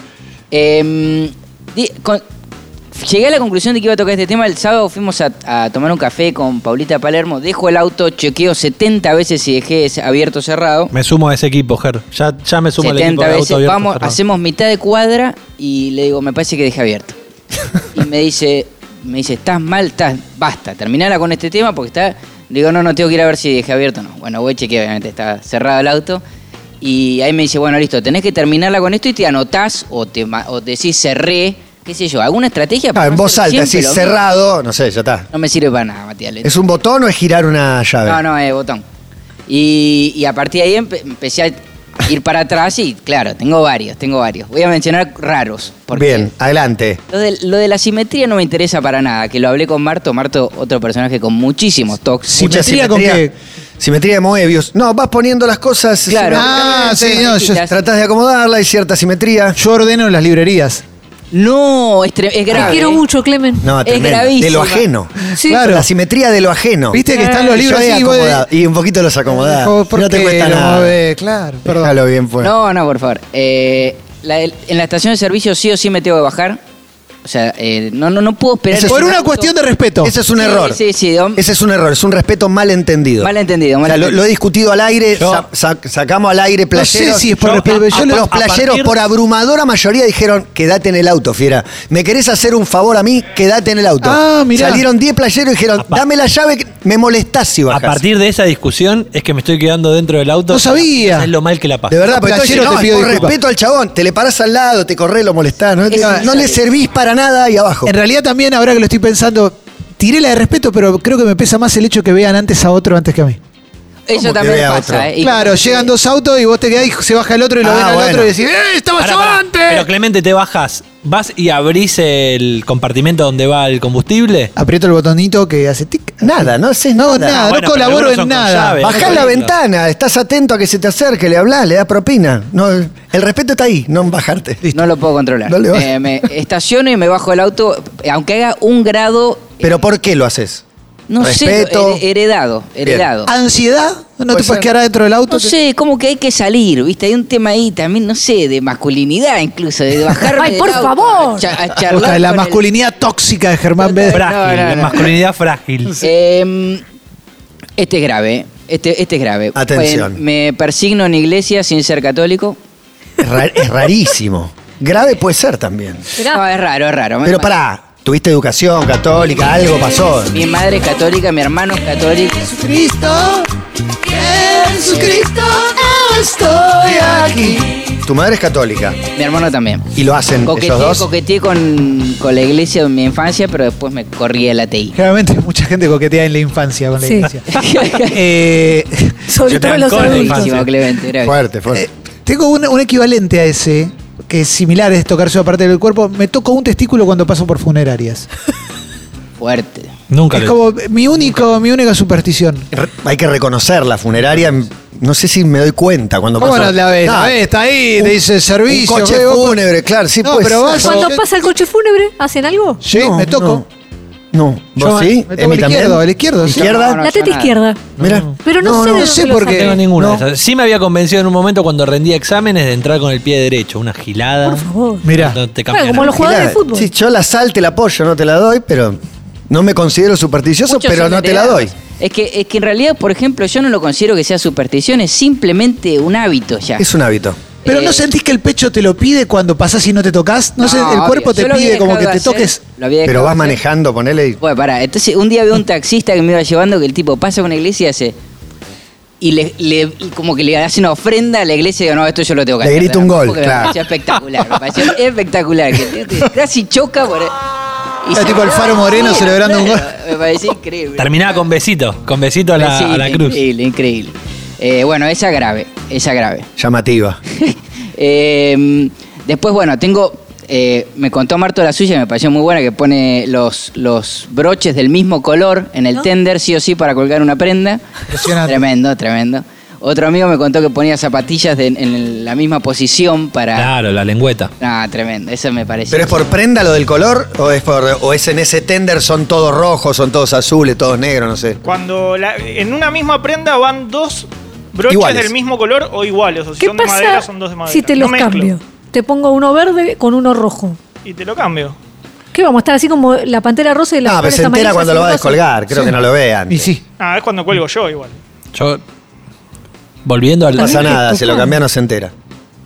Eh, di- con- llegué a la conclusión de que iba a tocar este tema. El sábado fuimos a, a tomar un café con Paulita Palermo. Dejo el auto, chequeo 70 veces si dejé abierto o cerrado. Me sumo a ese equipo, Ger. Ya, ya me sumo al equipo 70 de veces. auto abierto, Vamos, cerrado. hacemos mitad de cuadra y le digo, me parece que dejé abierto. y me dice, me dice, estás mal, estás, basta, terminala con este tema porque está. Digo, no, no tengo que ir a ver si dejé abierto o no. Bueno, voy a chequear, obviamente, está cerrado el auto. Y ahí me dice, bueno, listo, tenés que terminarla con esto y te anotás o te o decís cerré, qué sé yo, alguna estrategia Ah, en voz alta, así lo cerrado, no sé, ya está. No me sirve para nada, Matías. ¿Es un botón o es girar una llave? No, no, es botón. Y, y a partir de ahí empe- empecé a ir para atrás y, claro, tengo varios, tengo varios. Voy a mencionar raros. Porque Bien, adelante. Lo de, lo de la simetría no me interesa para nada, que lo hablé con Marto. Marto, otro personaje con muchísimos toques. Mucha ¿Simetría con qué? Simetría de Moebius. No, vas poniendo las cosas. Claro. Ah, sí, no, yo. Tratás de acomodarla, hay cierta simetría. yo ordeno en las librerías. No, es, es Te grave. quiero mucho, Clemen. No, Es tremendo. De lo ajeno. Sí. Claro. La simetría de lo ajeno. Viste que están los Yo libros así. de- acomodado, Y un poquito los acomodás. ¿por No te cuesta nada. movés? Claro, perdón. Déjalo bien, pues. No, no, por favor. Eh, la en la estación de servicio sí o sí me tengo que bajar. O sea, eh, no, no, no puedo esperar. Ese es Por una auto- cuestión de respeto. Ese es un Sí, error. Sí, sí, hom- Ese es un error, es un respeto mal entendido. Mal entendido, mal O sea, lo, entendido. lo he discutido al aire, Yo- sa- sa- sacamos al aire No playeros. sé si es por Yo- respeto. pero a- Yo a- lo- Los a playeros, partir- por abrumadora mayoría, dijeron: quédate en el auto, fiera. ¿Me querés hacer un favor a mí? Quédate en el auto. Ah, mirá. Salieron 10 playeros y dijeron: pa- dame la llave, que me molestás si A partir de esa discusión es que me estoy quedando dentro del auto. No sabía. Es lo mal que la pasa. De verdad, Playero, entonces, te pido por disculpas. respeto al chabón, te le parás al lado, te corres, lo molestás, no le servís para nada ahí abajo. En realidad también, ahora que lo estoy pensando, tiré la de respeto, pero creo que me pesa más el hecho que vean antes a otro antes que a mí. ¿Cómo Eso también pasa. otro? ¿eh? Y- claro, llegan dos autos y vos te quedás y se baja el otro y lo Ah, ven al bueno. otro y decís, ¡eh, estaba Pará, yo pará. antes! Pero Clemente, te bajas, vas y abrís el compartimento donde va el combustible. Aprieto el botonito que hace tic. Nada, no haces No, nada. nada, Bueno, no colaboro algunos en son con nada. llave. Bajá no la ventana, estás atento a que se te acerque, le hablás, le das propina. No, el respeto está ahí, no en bajarte. No lo puedo controlar. No le vas- Eh, me estaciono y me bajo del auto, eh, aunque haga un grado, Pero ¿por qué lo haces? No Respeto. sé, her- heredado, heredado. ¿Ansiedad? ¿No te puedes ser. quedar adentro del auto? No sé, como que hay que salir, ¿viste? Hay un tema ahí también, no sé, de masculinidad incluso, de bajarme Ay, del por auto favor. A, cha- a la con el- masculinidad tóxica de Germán Bede. Fra- Frágil, No, no, no. masculinidad frágil. Eh, este es grave, este, este es grave. Atención. Eh, Me persigno en iglesia sin ser católico. Es, ra- es rarísimo. Grave puede ser también. No, es raro, es raro. Pero pará, tuviste educación católica, algo pasó. Mi madre es católica, mi hermano es católico. Cristo, Jesucristo, estoy aquí. Tu madre es católica Mi hermano también. y lo hacen Coqueteé, esos dos. coqueteé con, con la iglesia en mi infancia, pero después me corrí el ATI. Generalmente mucha gente coquetea en la infancia con la Sí. iglesia. Eh, Sobre todo los adultos. Buenísimo, Clemente. era- Fuerte, fuerte. eh, tengo un, un equivalente a ese, que es similar, es tocarse una parte del cuerpo. Me toco un testículo cuando paso por funerarias. Fuerte. Nunca Es le- como mi único, mi única superstición. Re- Hay que reconocer la funeraria. No sé si me doy cuenta cuando ¿Cómo paso- no la ves? La ves, está ahí, un- te dice servicio. Un coche ¿qué? Vos- fúnebre, claro, sí, No, pues. pero vas- Cuando Yo- pasa el coche fúnebre, ¿hacen algo? Sí, No, me toco. No, Yo ¿vos sí? me ¿Emi el también? izquierdo, el izquierdo, sí. ¿Izquierda? No, no, la teta nada. izquierda. Mira. Pero no, sé de no dónde sé por No qué. sacan. tengo ninguna No. de esas. Sí me había convencido en un momento cuando rendía exámenes de entrar con el pie derecho. Una gilada. Por favor. Mira. No te cambia Bueno, como los jugadores de fútbol. Sí, yo la sal te la apoyo, no te la doy, pero no me considero supersticioso, Muchos pero no te la doy. Es que, es que en realidad, por ejemplo, yo no lo considero que sea superstición, es simplemente un hábito ya. Es un hábito. Pero Eh, ¿no sentís que el pecho te lo pide cuando pasás y no te tocas? No, sé, el obvio. cuerpo te pide como que te hacer, toques. Pero vas manejando, ponele y... Bueno, pará, entonces un día veo un taxista que me iba llevando que el tipo pasa a una iglesia y hace. Y le, le- y como que le hace una ofrenda a la iglesia y digo, no, esto yo lo tengo que Le hacer. grita un gol, claro. Me pareció espectacular, me pareció espectacular. Que casi choca por. y Era se- tipo el Faro Moreno celebrando un gol. Me pareció increíble. Terminaba con besito. Con besito a la, Sí, a la cruz. Increíble, increíble. Eh, bueno, esa grave, esa grave. Llamativa. Eh, después, bueno, tengo. eh, me contó Marto la suya, me pareció muy buena, que pone los, los broches del mismo color en el ¿No? tender, sí o sí, para colgar una prenda. Impresionante. Tremendo, tremendo. Otro amigo me contó que ponía zapatillas de- en la misma posición para. Claro, la lengüeta. Ah, tremendo, eso me parece. ¿Pero es por prenda lo del color? ¿O es, por, o es en ese tender son todos rojos, son todos azules, todos negros, no sé? Cuando la- en una misma prenda van dos broches Iguales. del mismo color o iguales. O si ¿Qué son de madera, pasa son dos de madera. si te los cambio? Te pongo uno verde con uno rojo. Y te lo cambio. ¿Qué vamos a estar así como la pantera rosa y la No, pero se entera cuando lo va a descolgar, creo que no lo vean. Y sí. Ah, es cuando cuelgo yo igual. Yo. Volviendo al. No pasa nada, se lo cambia no se entera.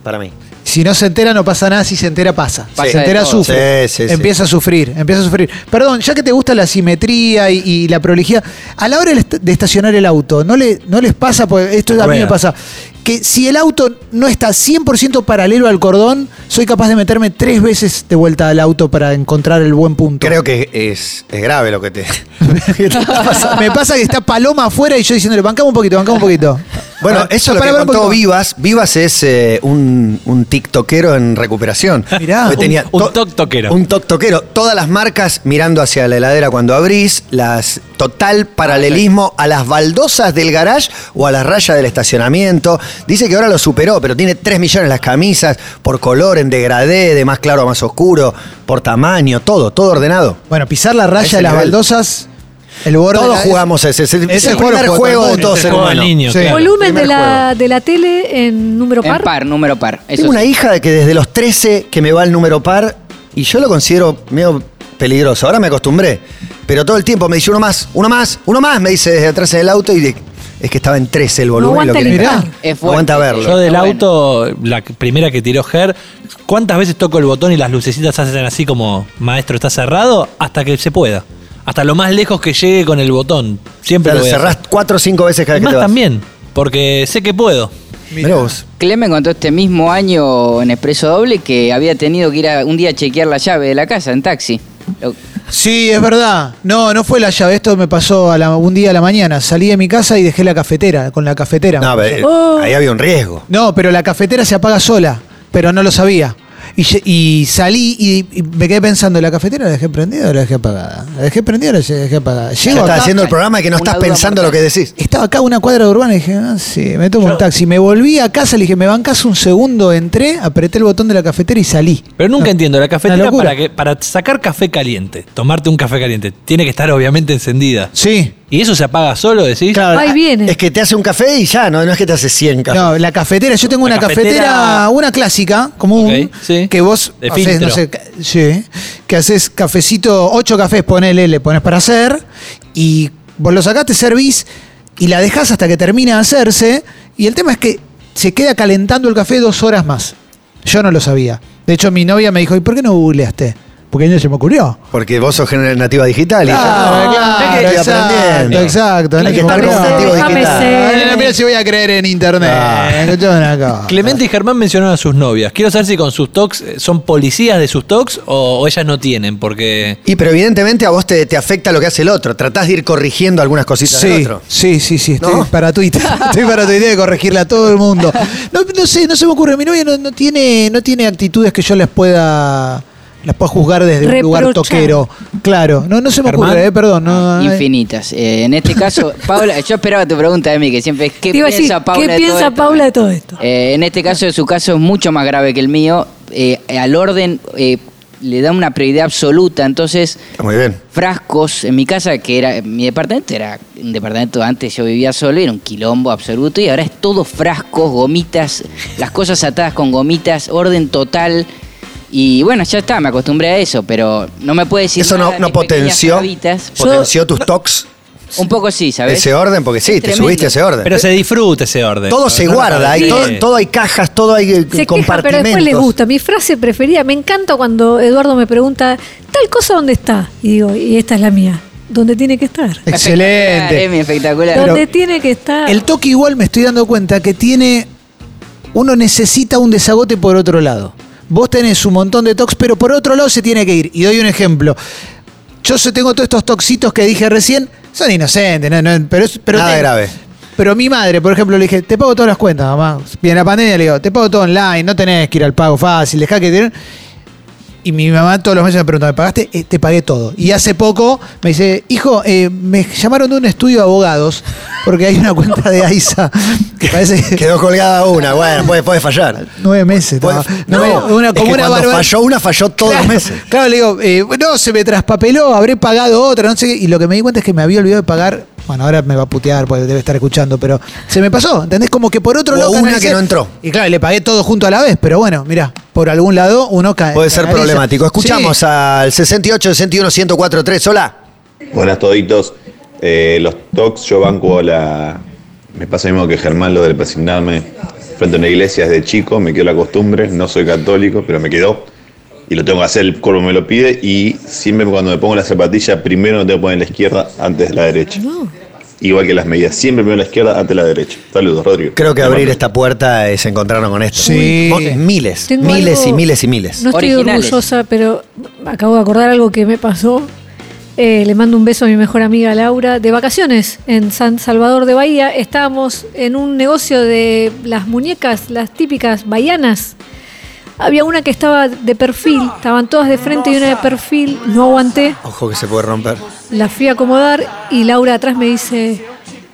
Para mí. Si no se entera, no pasa nada. Si se entera, pasa. Pasa se entera, sufre. Sí, sí, sí. empieza a sufrir, empieza a sufrir. Perdón, ya que te gusta la simetría y, y la prolijidad, a la hora de est- de estacionar el auto, ¿no, le, no les pasa? Porque esto a mí me pasa. Que si el auto no está 100% paralelo al cordón, soy capaz de meterme tres veces de vuelta al auto para encontrar el buen punto. Creo que es, es grave lo que te... me pasa que está Paloma afuera y yo diciéndole, bancamos un poquito, bancamos un poquito. Bueno, Ah, eso es lo que contó. Vivas. Vivas es eh, un, un tiktokero en recuperación. Mirá. Tenía Un- un to- toktokero. Un toktokero. Todas las marcas mirando hacia la heladera cuando abrís, las total paralelismo a las baldosas del garage o a las rayas del estacionamiento. Dice que ahora lo superó, pero tiene 3 millones las camisas, por color, en degradé, de más claro a más oscuro, por tamaño, todo, todo ordenado. Bueno, pisar la raya de las nivel. baldosas, el borde. Todos la- jugamos ese. Es el, es Ese el juego primer juego el de todo ser el humano. niño, Sí. claro. Volumen de la, de la tele en número En par. par, número par. Eso Tengo una hija de que desde los 13 que me va el número par y yo lo considero medio peligroso. Ahora me acostumbré. Pero todo el tiempo me dice uno más, uno más, uno más, me dice desde atrás del auto y de- es que estaba en 13 el volumen. aguanta lo quiere- Mirá. Es No aguanta fuerte. verlo. Yo del bueno. auto, la primera que tiró Ger, ¿cuántas veces toco el botón y las lucecitas hacen así como, maestro, está cerrado? Hasta que se pueda. Hasta lo más lejos que llegue con el botón. Siempre Pero lo voy a cerrás hacer. cuatro o cinco veces cada Y vez que más te vas. también, porque sé que puedo. Mirá vos. Clemen contó este mismo año en Expreso Doble que había tenido que ir a- un día a chequear la llave de la casa en taxi. Lo- Sí, es verdad. No, no fue la llave. Esto me pasó a la- un día a la mañana. Salí de mi casa y dejé la cafetera, con la cafetera. No, pero, Oh. ahí había un riesgo. No, pero la cafetera se apaga sola, pero no lo sabía. Y, salí y, y me quedé pensando, ¿la cafetera la dejé prendida o la dejé apagada? ¿La dejé prendida o la dejé apagada? Llego estás acá, haciendo el programa y que no estás pensando lo que decís. estaba acá una cuadra de urbana y dije, ah, sí, me tomo un taxi. Me volví a casa, le dije, me bancas un segundo, entré, apreté el botón de la cafetera y salí. Pero nunca No. entiendo, la cafetera para, que, para sacar café caliente, tomarte un café caliente, tiene que estar obviamente encendida. Sí. ¿Y eso se apaga solo, decís? Claro, Ahí viene. Es que te hace un café y ya, no, no es que te hace 100 cafés. No, la cafetera, yo tengo La una cafetera, cafetera- una clásica, común, Ok, sí. que vos De haces, filtro. no sé, ca- sí, que haces cafecito, ocho cafés, ponele, le pones para hacer, y vos lo sacás, te servís, y la dejás hasta que termina de hacerse, y el tema es que se queda calentando el café dos horas más. Yo no lo sabía. De hecho, mi novia me dijo, ¿y por qué no googleaste? Porque no se me ocurrió. Porque vos sos gener- nativa digital. y Claro, ya- claro, que exacto, aprendiendo. exacto. No que estar mira si voy a creer en internet. Ah. Clemente y Germán mencionaron a sus novias. Quiero saber si con sus talks eh, son policías de sus talks o, o ellas no tienen, porque. Y pero evidentemente a vos te, te afecta lo que hace el otro. Tratás de ir corrigiendo algunas cositas del Sí, otro. sí, sí, sí, estoy ¿No? para Twitter. Estoy para Twitter de corregirle a todo el mundo. No, no sé, no se me ocurre. Mi novia no, no tiene, no tiene actitudes que yo las pueda las pueda juzgar desde un lugar Reprochar. toquero. Claro, no, no se me Germán. ocurre, eh, perdón. No. Infinitas. Eh, en este caso, Paula, yo esperaba tu pregunta, Emi, que siempre es ¿qué piensa Paula ¿qué de todo piensa esto? Paula de todo esto? Eh, en este caso, su caso es mucho más grave que el mío. Eh, al orden eh, le da una prioridad absoluta. Entonces, Está muy bien. frascos en mi casa, que era mi departamento, era un departamento antes yo vivía solo, era un quilombo absoluto y ahora es todo frascos, gomitas, las cosas atadas con gomitas, orden total. Y bueno, ya está, me acostumbré a eso, pero no me puede decir Eso no, nada no de pequeñas potenció, trabitas. potenció tus tocs, Un poco sí, ¿sabes? ese orden, porque sí, Es te tremendo. subiste a ese orden. Pero se disfruta ese orden. todo se No, no guarda, hay todo, todo hay cajas, todo hay eh, Se queja, compartimentos. pero después le gusta. Mi frase preferida, me encanta cuando Eduardo me pregunta, tal cosa dónde está. Y digo, y esta es la mía. ¿Dónde tiene que estar? Excelente. Emi, espectacular. Pero- ¿Dónde tiene que estar? El toque igual me estoy dando cuenta que tiene. Uno necesita un desagote por otro lado. Vos tenés un montón de tocs, pero por otro lado se tiene que ir. Y doy un ejemplo. Yo tengo todos estos toxitos que dije recién, son inocentes, no, no, pero, es- pero Nada tengo. grave. Pero mi madre, por ejemplo, le dije, te pago todas las cuentas, mamá. Viene la pandemia, le digo, te pago todo online, no tenés que ir al pago fácil, dejá que te... Y mi mamá todos los meses me pregunta, ¿me pagaste? Eh, te pagué todo. Y hace poco me dice, hijo, eh, me llamaron de un estudio de abogados porque hay una cuenta de AISA que parece que Quedó colgada una, bueno, puede, puede fallar. nueve meses. Puede- no, una, es como que una cuando falló una, falló todos Claro, los meses. Claro, le digo, eh, no, se me traspapeló, habré pagado otra, no sé qué. Y lo que me di cuenta es que me había olvidado de pagar. Bueno, ahora me va a putear porque debe estar escuchando, pero se me pasó, ¿entendés? Como que por otro Hubo lado. una canalicé- que no entró. Y claro, le pagué todo junto a la vez, pero bueno, mira, por algún lado uno cae. Puede ser canaliza. problemático. Escuchamos Sí. al 68 61 1043. Hola. Buenas toditos. Eh, los talks yo banco a la... Me pasa lo mismo que Germán lo del presignarme frente a una iglesia desde chico, me quedó la costumbre, no soy católico, pero me quedó. Y lo tengo que hacer, el cuerpo me lo pide y siempre cuando me pongo la zapatilla, primero me tengo que poner la izquierda antes de la derecha. Igual que las medidas, siempre primero la izquierda antes de la derecha. Saludos, Rodrigo. Creo que abrir esta puerta es encontrarnos con esto. Sí. Miles, Tengo miles algo- y miles y miles. No estoy Originales. orgullosa, pero acabo de acordar algo que me pasó. Eh, le mando un beso a mi mejor amiga Laura. De vacaciones en San Salvador de Bahía. Estábamos en un negocio de las muñecas, las típicas bahianas. Había una que estaba de perfil, estaban todas de frente y una de perfil. No aguanté, Ojo que se puede romper. la fui a acomodar y Laura atrás me dice,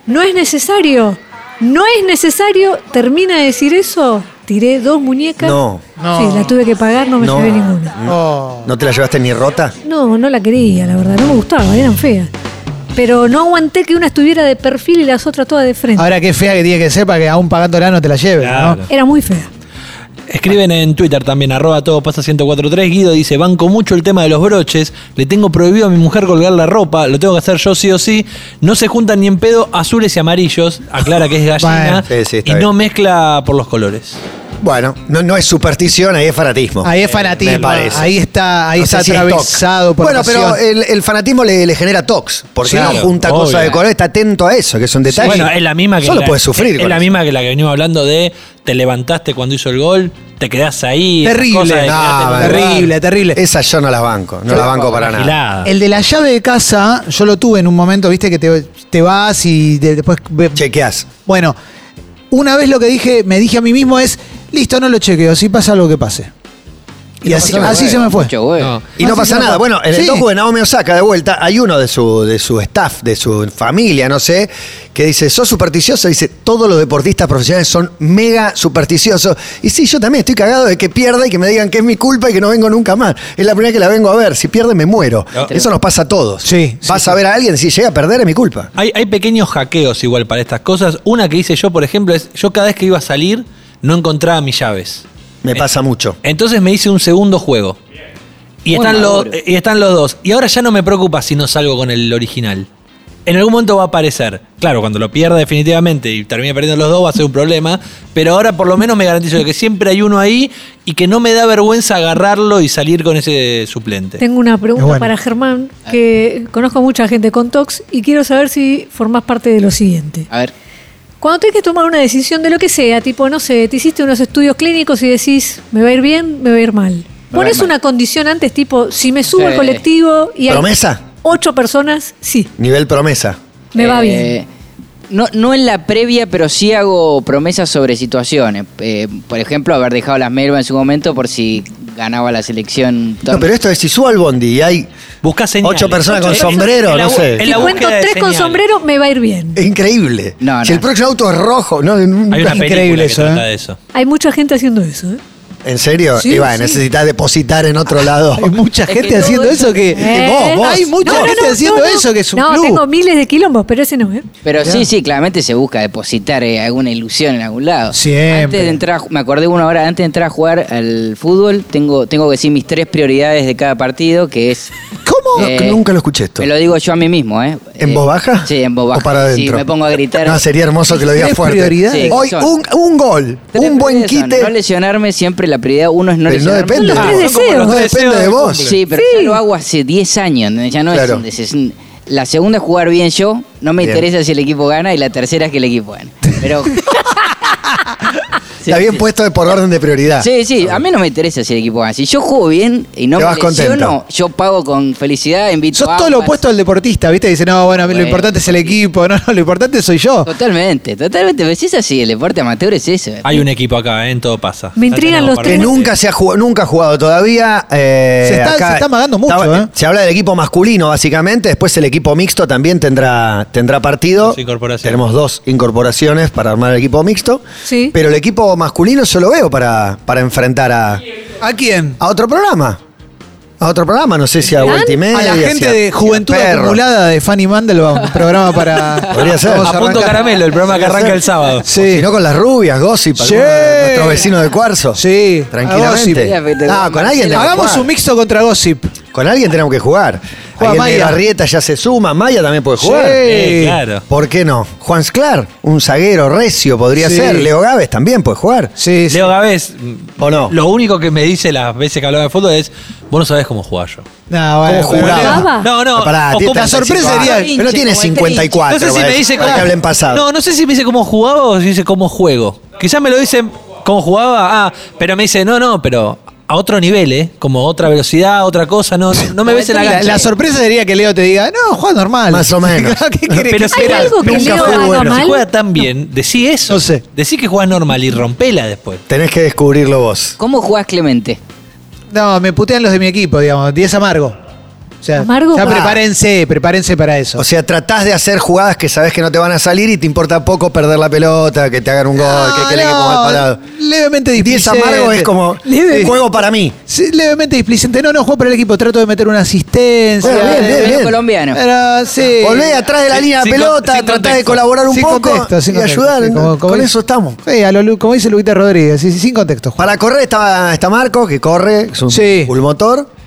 no es necesario, no es necesario. Termina de decir eso, tiré dos muñecas. No. No. Sí, la tuve que pagar, no me No. llevé ninguna. Oh. ¿No te la llevaste ni rota? No, no la quería, la verdad, no me gustaba, eran feas. Pero no aguanté que una estuviera de perfil y las otras todas de frente. Ahora qué fea que tiene que ser para que aún pagándola no te la lleve, Claro. ¿no? Era muy fea. Escriben en Twitter también, arroba todo pasa 1043. Guido dice, banco mucho el tema de los broches, le tengo prohibido a mi mujer colgar la ropa, lo tengo que hacer yo sí o sí. No se juntan ni en pedo azules y amarillos, aclara que es gallina, Bueno, sí, sí, está y bien. no mezcla por los colores. Bueno, no, no es superstición, ahí es fanatismo. Ahí es Me fanatismo. parece. Ahí está, ahí No está si es atravesado toc. por Bueno, pasión. pero el, el fanatismo le, le genera tox. Porque Claro, no junta obvio. cosas de color, está atento a eso, que son detalles. Bueno, es la misma que Solo la, puedes sufrir. Es, con la eso. misma que la que venimos hablando de te levantaste cuando hizo el gol, te quedás ahí. Terrible, no, terrible, terrible. Esas yo no las banco, no las banco para nada. El de la llave de casa, yo lo tuve en un momento, viste, que te, te vas y de- después. ve- Chequeás. Bueno, una vez lo que dije, me dije a mí mismo es, listo, no lo chequeo, si pasa algo que pase. Y así, así se me fue. Mucho huevo. No. Y no pasa nada. Bueno, en el Sí. docu de Naomi Osaka, de vuelta, hay uno de su, de su staff, de su familia, no sé, que dice, ¿sos supersticioso? Dice, todos los deportistas profesionales son mega supersticiosos. Y sí, yo también estoy cagado de que pierda y que me digan que es mi culpa y que no vengo nunca más. Es la primera que la vengo a ver. Si pierde, me muero. No. Eso nos pasa a todos. Sí, Vas sí, a ver a alguien, si llega a perder, es mi culpa. Hay, hay pequeños hackeos igual para estas cosas. Una que hice yo, por ejemplo, es yo cada vez que iba a salir no encontraba mis llaves. Me pasa mucho. Entonces me hice un segundo juego. Y están, los, y están los dos. Y ahora ya no me preocupa si no salgo con el original. En algún momento va a aparecer. Claro, cuando lo pierda definitivamente y termine perdiendo los dos va a ser un problema. Pero ahora por lo menos me garantizo de que siempre hay uno ahí y que no me da vergüenza agarrarlo y salir con ese suplente. Tengo una pregunta bueno. para Germán, que conozco mucha gente con TOX y quiero saber si formás parte de lo siguiente. A ver. Cuando tenés que tomar una decisión de lo que sea, tipo, no sé, te hiciste unos estudios clínicos y decís, me va a ir bien, me va a ir mal. Pones una condición antes, tipo, si me subo Sí. al colectivo y hay ¿Promesa? ocho personas, sí, Nivel promesa. me va Eh, bien. No, no en la previa, pero sí hago promesas sobre situaciones. Eh, por ejemplo, haber dejado las Melba en su momento por si ganaba la selección. No, pero esto es si subo al bondi y hay Busca señales. ocho personas con sombrero, no sé. Si cuento tres con sombrero, me va a ir bien. Es increíble. No, si el próximo auto es rojo, no, Hay una Increíble película eso, que trata ¿eh? de eso. Hay mucha gente haciendo eso, ¿eh? ¿En serio? Sí, y va, sí. necesitas depositar en otro lado. Hay mucha Es que gente haciendo eso- que. ¿Eh? vos, vos. Hay mucha No, no, gente no, haciendo no, no. eso que es un no, club. tengo miles de quilombos, pero ese no, ¿eh? Pero sí, sí, claramente se busca depositar eh, alguna ilusión en algún lado. Siempre. Antes de entrar, me acordé una hora antes de entrar a jugar al fútbol, tengo, tengo que decir mis tres prioridades de cada partido, que es. ¿Cómo? Eh, Nunca lo escuché esto. Me lo digo yo a mí mismo, ¿eh? ¿En Eh, voz baja? Sí, en voz baja. ¿O para adentro? Sí, me pongo a gritar. No, sería hermoso que lo digas ¿Tres fuerte. prioridades? Sí, Hoy, un, un gol, un buen quite. No lesionarme, siempre la prioridad uno es no Pero no lesionarme. depende. Los tres deseos. los No depende de vos. Sí, pero Sí. ya lo hago hace 10 años, ¿no? ya no Claro. es des- es- La segunda es jugar bien yo, no me Bien. interesa si el equipo gana, y la tercera es que el equipo gane. Pero. Sí, Está bien sí. puesto de por orden de prioridad. Sí, sí, a mí no me interesa si el equipo gana. Si yo juego bien y no Te me vas lesiono, contento. yo pago con felicidad, invito Sos a todo lo ambas. opuesto al deportista, ¿viste? Dice, no, bueno, a mí lo importante es el equipo. No, no, lo importante soy yo. Totalmente, totalmente. Pero si es así, el deporte amateur es eso. Hay un equipo acá, ¿eh? en todo pasa. Me Ya intrigan tenemos los Que tres. partidos. nunca se ha jugado, nunca ha jugado todavía. eh, Se está- se está amagando mucho, ¿eh? Se habla del equipo masculino, básicamente. Después el equipo mixto también tendrá, tendrá partido. Dos incorporaciones. Tenemos dos incorporaciones para armar el equipo mixto. Sí. Pero el equipo masculino yo lo veo para, para enfrentar a, ¿A quién? a otro programa. A otro programa, no sé si a vuelta y media. A la gente a- de Juventud Perro. Acumulada de Fanny Mandelbaum, programa para. Podría ser. Vamos A punto caramelo, el programa que arranca el sábado. Sí. Si no con las rubias, Gossip, Sí. de nuestros vecinos de Cuarzo. Sí, Tranquilamente. Ah, con alguien que Hagamos un mixto contra Gossip. Con alguien tenemos que jugar. Juega Maya. de Garrieta ya se suma. Maya también puede jugar. Sí. Eh, claro. ¿Por qué no? Juan Sclar, un zaguero recio podría Sí. ser. Leo Gávez también puede jugar. Sí, sí. Leo Gávez, ¿O no? lo único que me dice las veces que hablaba de fútbol es, vos no sabés cómo jugar yo. No, bueno, ¿Cómo pero- jugaba? ¿Jugaba? No, no. Pará, o tiene como- la sorpresa 35 sería-. Pero no tiene como el 54. No sé si me dice para cómo. que hablen pasado. No, no sé si me dice cómo jugaba o si dice cómo juego. Quizás me lo dicen cómo jugaba, ah, pero me dice, no, no, pero a otro nivel, ¿eh? Como otra velocidad, otra cosa, no, no me ves en la La, cancha. la sorpresa sería que Leo te diga, no, juega normal. Más o menos. ¿Qué querés Pero que si algo que Nunca Leo fue haga bueno. Si mal? juega tan bien, decí eso. No sé. Decí que juega normal y rompela después. Tenés que descubrirlo vos. ¿Cómo jugás Clemente? No, me putean los de mi equipo, digamos. 10 amargo. O sea, ¿Amargo? ya prepárense, prepárense para eso. O sea, tratás de hacer jugadas que sabés que no te van a salir y te importa poco perder la pelota, que te hagan un gol, que, que el equipo mal parado. levemente 10 displicente. amargo es como Leve- juego para mí. Sí, levemente displicente. No, no juego para el equipo. Trato de meter una asistencia. Bueno, bien, bien, colombiano. Pero sí. Volvé atrás de la línea de pelota, con- sin tratá de colaborar un Sin poco contexto, sin y contexto, ayudar. sí, como- como Con eso estamos. Sí, a lo- como dice Luita Rodríguez, sí, sí, sin contexto. Para correr está, está Marco, que corre, es un Sí.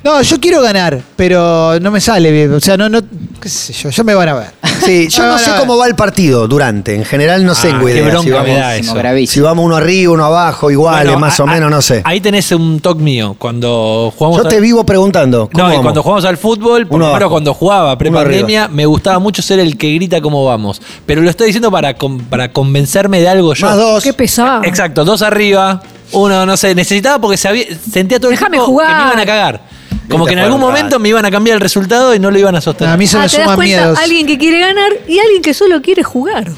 No, yo quiero ganar, pero no me sale bien. O sea, no, no, qué sé yo, ya me van a ver. Sí, yo no sé cómo va el partido durante. En general no Ah, tengo qué idea. bronca Si me vamos, da eso. Bravísimo. si vamos uno arriba, uno abajo, iguales, Bueno, más a- o a- menos, no sé. Ahí tenés un toque mío. Cuando jugamos. Yo te vivo preguntando. ¿cómo No, y vamos? cuando jugamos al fútbol, por Uno lo menos abajo. cuando jugaba Uno pre-pandemia, me gustaba mucho ser el que grita cómo vamos. Pero lo estoy diciendo para, con- para convencerme de algo yo. Más dos. Qué pesado. Exacto, dos arriba, uno, no sé, necesitaba porque sabía, sentía todo el Déjame tiempo que jugar. me iban a cagar. Como que en algún momento me iban a cambiar el resultado y no lo iban a sostener. A mí se Ah, me te das suman cuenta, miedos. alguien que quiere ganar y alguien que solo quiere jugar.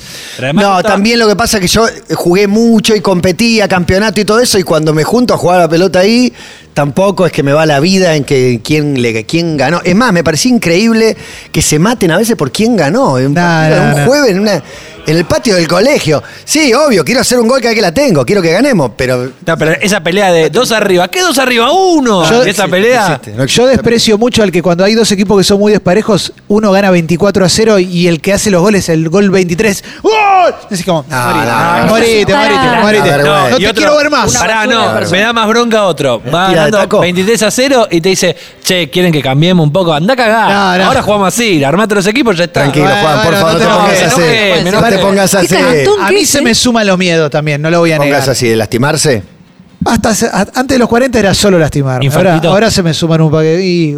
No, también lo que pasa es que yo jugué mucho y competía, campeonato y todo eso, y cuando me junto a jugar a la pelota ahí, tampoco es que me va la vida en que quién, le, quién ganó. Es más, me parecía increíble que se maten a veces por quién ganó. En un, No, partido, no, un no. jueves en, una- en el patio del colegio. Sí, obvio, quiero hacer un gol cada vez que la tengo, quiero que ganemos, pero... No, pero esa pelea de dos arriba, ¿qué dos arriba? Uno. Yo- esa Sí, pelea. existe, no Yo desprecio mucho al que cuando hay dos equipos que son muy desparejos, uno gana 24 a 0 y el que hace los goles, el gol 23, ¡gol! Así como, No, morite, morite, morite, No. No te otro- quiero ver más. Pará, no, me da más bronca otro. Va ganando taco. 23 a 0 y te dice, che, ¿quieren que cambiemos un poco? Anda a cagar. No, no. Ahora jugamos así, armate los equipos, ya está. Tranquilo, Bueno, Juan, por bueno, favor, no no te te pongas así. me No te enojes. pongas ¿Qué así. calentón A mí se eh? me suman los miedos también, no lo voy a negar. Pongas así, de lastimarse. Hasta hace- a- antes de los 40 era solo lastimar. Ahora, Infartito. ahora se me suman un paquete. Y,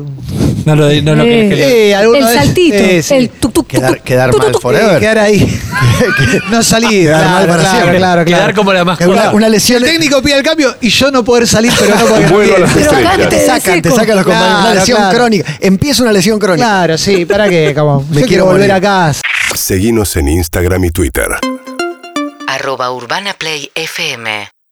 No lo, no lo Eh. querés que lea. Eh, alguno El saltito, eh, sí. el tuc, tuc, Quedar, tuc, quedar tuc, mal tuc, tuc. Eh, forever. quedar ahí. no salir. Quedar mal Claro, para claro, siempre. claro, claro. Quedar como la Una, mascota. una El lesión. técnico pide el cambio y yo no poder salir, pero no porque no Vuelvo a quiero. las Pero estrellas. acá Te de sacan, te seco. sacan los compañeros. Una Claro, lesión claro. crónica. Empieza una lesión crónica. Claro, sí, ¿para qué? Como, Me yo quiero quiero volver morir. a casa. Seguinos en Instagram y Twitter. arroba Urbana Play FM